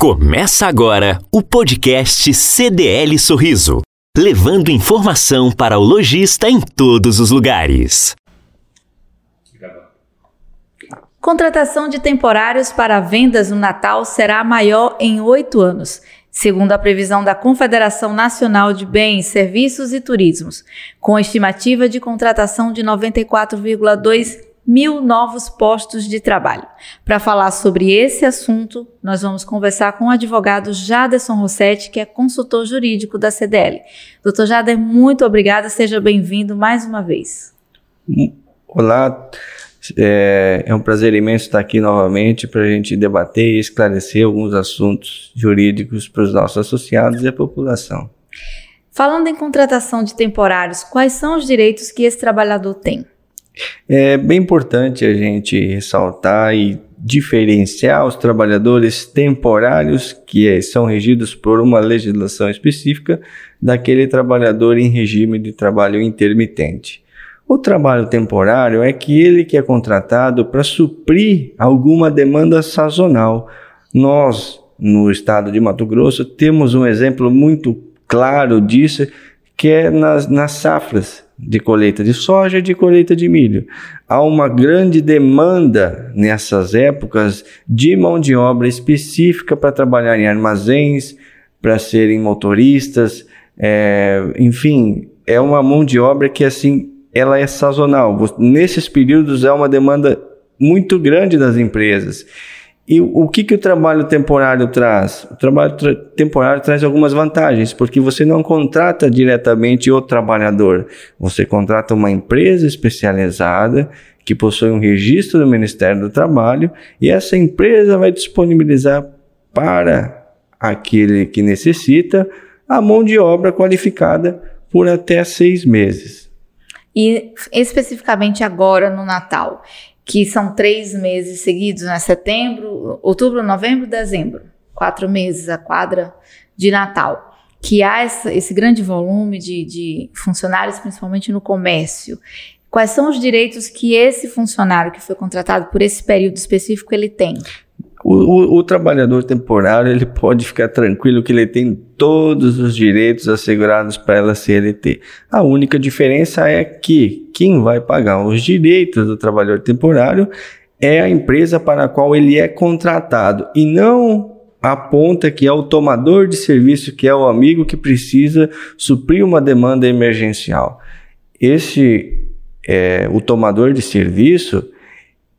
Começa agora o podcast CDL Sorriso, levando informação para o lojista em todos os lugares. Contratação de temporários para vendas no Natal será maior em oito anos, segundo a previsão da Confederação Nacional de Bens, Serviços e Turismos, com estimativa de contratação de 94,2 mil novos postos de trabalho. Para falar sobre esse assunto, nós vamos conversar com o advogado Jaderson Rossetti, que é consultor jurídico da CDL. Doutor Jader, muito obrigada, seja bem-vindo mais uma vez. Olá, é, é um prazer imenso estar aqui novamente para a gente debater e esclarecer alguns assuntos jurídicos para os nossos associados e a população. Falando em contratação de temporários, quais são os direitos que esse trabalhador tem? É bem importante a gente ressaltar e diferenciar os trabalhadores temporários que é, são regidos por uma legislação específica daquele trabalhador em regime de trabalho intermitente. O trabalho temporário é aquele que é contratado para suprir alguma demanda sazonal. Nós, no estado de Mato Grosso, temos um exemplo muito claro disso, que é nas, nas safras de colheita de soja e de colheita de milho. Há uma grande demanda nessas épocas de mão de obra específica para trabalhar em armazéns, para serem motoristas, é, enfim, é uma mão de obra que assim ela é sazonal. Nesses períodos é uma demanda muito grande das empresas. E o que, que o trabalho temporário traz? O trabalho tra temporário traz algumas vantagens, porque você não contrata diretamente o trabalhador, você contrata uma empresa especializada que possui um registro do Ministério do Trabalho e essa empresa vai disponibilizar para aquele que necessita a mão de obra qualificada por até seis meses. E especificamente agora no Natal, que são três meses seguidos, né? Setembro, outubro, novembro, dezembro. Quatro meses a quadra de Natal. Que há essa, esse grande volume de, de funcionários, principalmente no comércio. Quais são os direitos que esse funcionário que foi contratado por esse período específico ele tem? O, o, o, trabalhador temporário ele pode ficar tranquilo que ele tem todos os direitos assegurados pela CLT. A única diferença é que quem vai pagar os direitos do trabalhador temporário é a empresa para a qual ele é contratado e não aponta que é o tomador de serviço, que é o amigo que precisa suprir uma demanda emergencial. Esse é, o tomador de serviço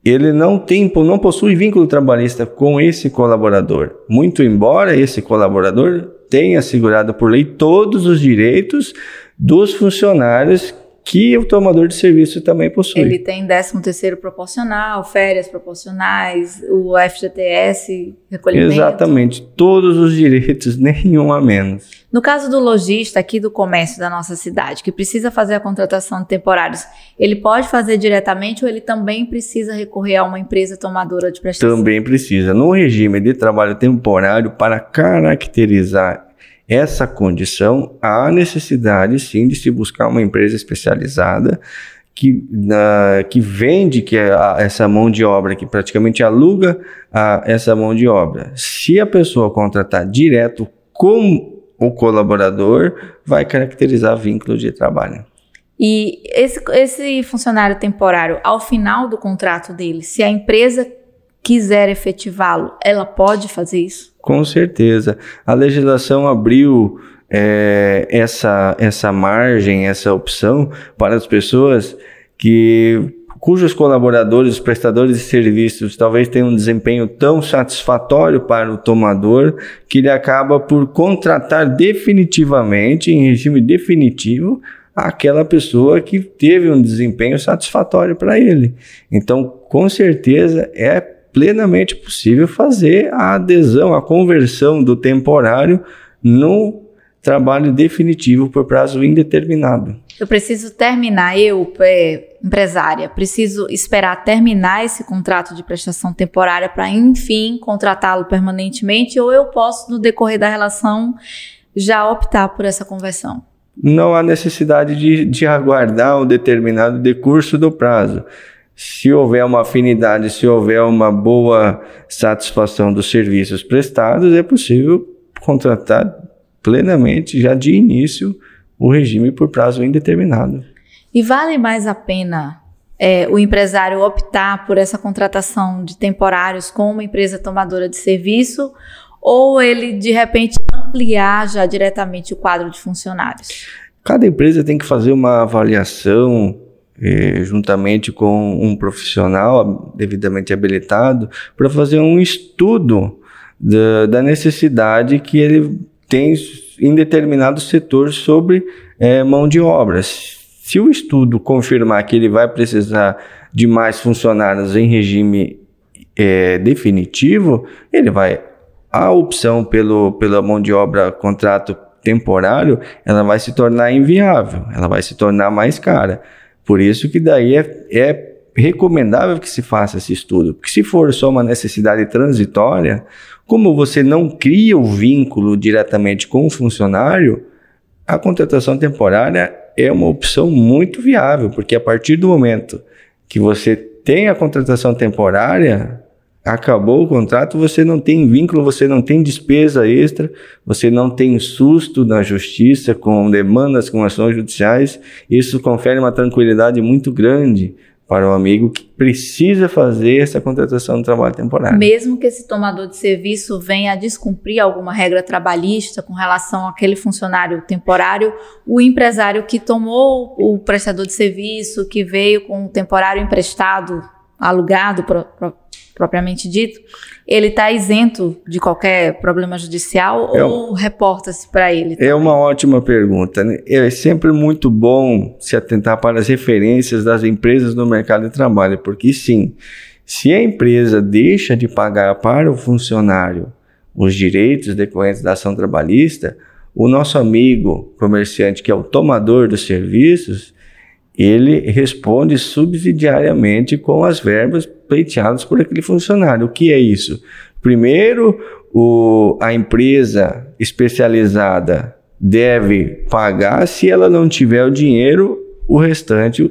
ele não tem, não possui vínculo trabalhista com esse colaborador. Muito embora esse colaborador tenha assegurado por lei todos os direitos dos funcionários que o tomador de serviço também possui. Ele tem 13 terceiro proporcional, férias proporcionais, o FGTS, recolhimento. Exatamente, todos os direitos, nenhum a menos. No caso do lojista aqui do comércio da nossa cidade, que precisa fazer a contratação de temporários, ele pode fazer diretamente ou ele também precisa recorrer a uma empresa tomadora de prestação? Também precisa. No regime de trabalho temporário, para caracterizar essa condição, há necessidade sim de se buscar uma empresa especializada que, na, que vende que é a, essa mão de obra, que praticamente aluga a, essa mão de obra. Se a pessoa contratar direto com o colaborador, vai caracterizar vínculo de trabalho. E esse, esse funcionário temporário, ao final do contrato dele, se a empresa quiser efetivá-lo, ela pode fazer isso? Com certeza. A legislação abriu é, essa, essa margem, essa opção para as pessoas que cujos colaboradores, os prestadores de serviços, talvez tenham um desempenho tão satisfatório para o tomador que ele acaba por contratar definitivamente, em regime definitivo, aquela pessoa que teve um desempenho satisfatório para ele. Então, com certeza é plenamente possível fazer a adesão, a conversão do temporário no trabalho definitivo por prazo indeterminado. Eu preciso terminar, eu, é, empresária, preciso esperar terminar esse contrato de prestação temporária para, enfim, contratá-lo permanentemente, ou eu posso, no decorrer da relação, já optar por essa conversão? Não há necessidade de, de aguardar um determinado decurso do prazo se houver uma afinidade, se houver uma boa satisfação dos serviços prestados, é possível contratar plenamente, já de início, o regime por prazo indeterminado. E vale mais a pena é, o empresário optar por essa contratação de temporários com uma empresa tomadora de serviço ou ele, de repente, ampliar já diretamente o quadro de funcionários? Cada empresa tem que fazer uma avaliação eh, juntamente com um profissional devidamente habilitado, para fazer um estudo da, da, necessidade que ele tem em determinado setor sobre eh, mão de obras. Se o estudo confirmar que ele vai precisar de mais funcionários em regime eh, definitivo, ele vai. A opção pelo, pela mão de obra contrato temporário, ela vai se tornar inviável, ela vai se tornar mais cara. Por isso que daí é, é recomendável que se faça esse estudo, porque se for só uma necessidade transitória, como você não cria o vínculo diretamente com o funcionário, a contratação temporária é uma opção muito viável, porque a partir do momento que você tem a contratação temporária, acabou o contrato, você não tem vínculo, você não tem despesa extra, você não tem susto na justiça com demandas, com ações judiciais. Isso confere uma tranquilidade muito grande para o amigo que precisa fazer essa contratação de trabalho temporário. Mesmo que esse tomador de serviço venha a descumprir alguma regra trabalhista com relação àquele funcionário temporário, o empresário que tomou o prestador de serviço, que veio com o temporário emprestado, alugado, pro, pro, propriamente dito, ele está isento de qualquer problema judicial é ou reporta-se para ele? Também? É uma ótima pergunta. Né? É sempre muito bom se atentar para as referências das empresas no mercado de trabalho, porque sim, se a empresa deixa de pagar para o funcionário os direitos decorrentes da ação trabalhista, o nosso amigo comerciante, que é o tomador dos serviços, ele responde subsidiariamente com as verbas pleiteadas por aquele funcionário. O que é isso? Primeiro, o, a empresa especializada deve pagar, se ela não tiver o dinheiro, o restante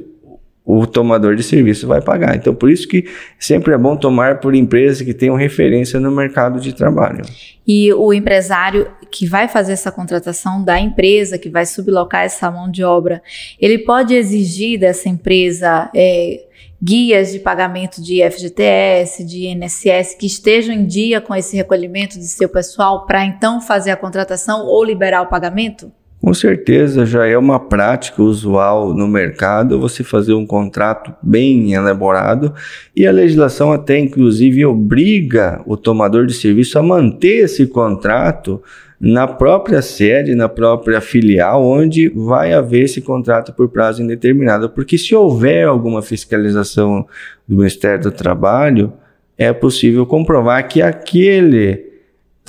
o tomador de serviço vai pagar. Então, por isso que sempre é bom tomar por empresas que tenham referência no mercado de trabalho. E o empresário que vai fazer essa contratação da empresa, que vai sublocar essa mão de obra, ele pode exigir dessa empresa é, guias de pagamento de FGTS, de INSS, que estejam em dia com esse recolhimento de seu pessoal para então fazer a contratação ou liberar o pagamento? Com certeza já é uma prática usual no mercado você fazer um contrato bem elaborado e a legislação até inclusive obriga o tomador de serviço a manter esse contrato na própria sede, na própria filial, onde vai haver esse contrato por prazo indeterminado. Porque se houver alguma fiscalização do Ministério do Trabalho, é possível comprovar que aquele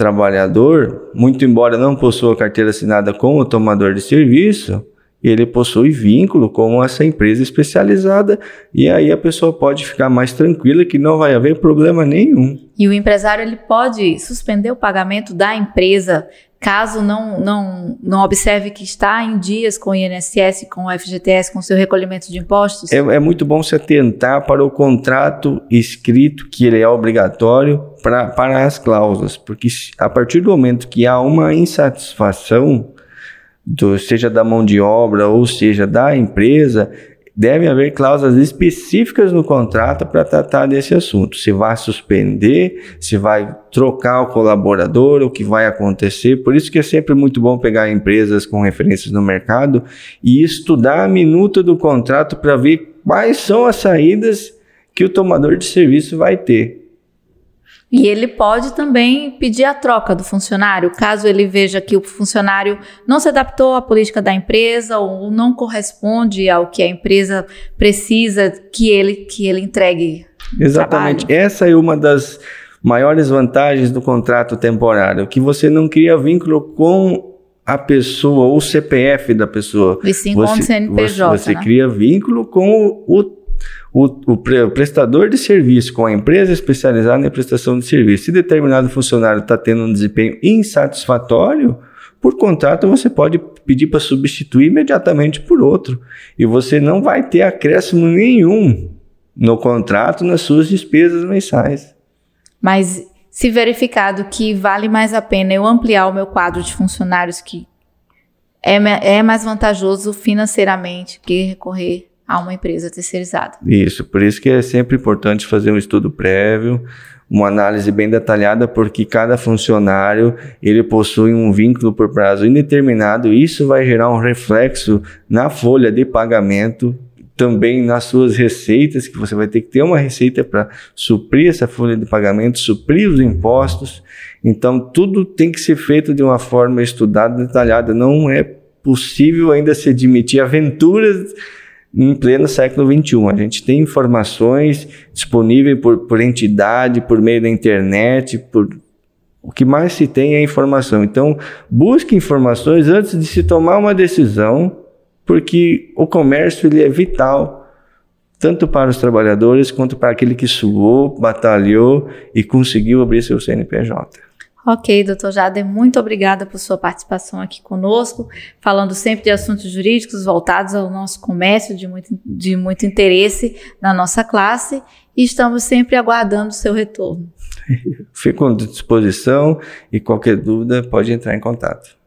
trabalhador, muito embora não possua carteira assinada com o tomador de serviço, ele possui vínculo com essa empresa especializada e aí a pessoa pode ficar mais tranquila que não vai haver problema nenhum. E o empresário ele pode suspender o pagamento da empresa caso não, não, não observe que está em dias com o INSS, com o FGTS, com seu recolhimento de impostos? É, é muito bom se atentar para o contrato escrito, que ele é obrigatório pra, para as cláusulas, porque a partir do momento que há uma insatisfação, do, seja da mão de obra ou seja da empresa, deve haver cláusulas específicas no contrato para tratar desse assunto. Se vai suspender, se vai trocar o colaborador, o que vai acontecer. Por isso que é sempre muito bom pegar empresas com referências no mercado e estudar a minuta do contrato para ver quais são as saídas que o tomador de serviço vai ter. E ele pode também pedir a troca do funcionário, caso ele veja que o funcionário não se adaptou à política da empresa ou não corresponde ao que a empresa precisa que ele, que ele entregue. Exatamente. Trabalho. Essa é uma das maiores vantagens do contrato temporário, que você não cria vínculo com a pessoa, ou o CPF da pessoa. E sim com o CNPJ. Você, você né? cria vínculo com o o, o, o, prestador de serviço com a empresa especializada em prestação de serviço, se determinado funcionário está tendo um desempenho insatisfatório, por contrato você pode pedir para substituir imediatamente por outro. E você não vai ter acréscimo nenhum no contrato nas suas despesas mensais. Mas se verificado que vale mais a pena eu ampliar o meu quadro de funcionários que é, é mais vantajoso financeiramente que recorrer a uma empresa terceirizada. Isso, por isso que é sempre importante fazer um estudo prévio, uma análise bem detalhada, porque cada funcionário ele possui um vínculo por prazo indeterminado. E isso vai gerar um reflexo na folha de pagamento, também nas suas receitas, que você vai ter que ter uma receita para suprir essa folha de pagamento, suprir os impostos. Então, tudo tem que ser feito de uma forma estudada, detalhada. Não é possível ainda se admitir aventuras em pleno século XXI. A gente tem informações disponíveis por, por entidade, por meio da internet, por o que mais se tem é informação. Então, busque informações antes de se tomar uma decisão, porque o comércio ele é vital tanto para os trabalhadores quanto para aquele que suou, batalhou e conseguiu abrir seu CNPJ. Ok, doutor Jader, muito obrigada por sua participação aqui conosco, falando sempre de assuntos jurídicos voltados ao nosso comércio, de muito, de muito interesse na nossa classe, e estamos sempre aguardando o seu retorno. Fico à disposição e qualquer dúvida pode entrar em contato.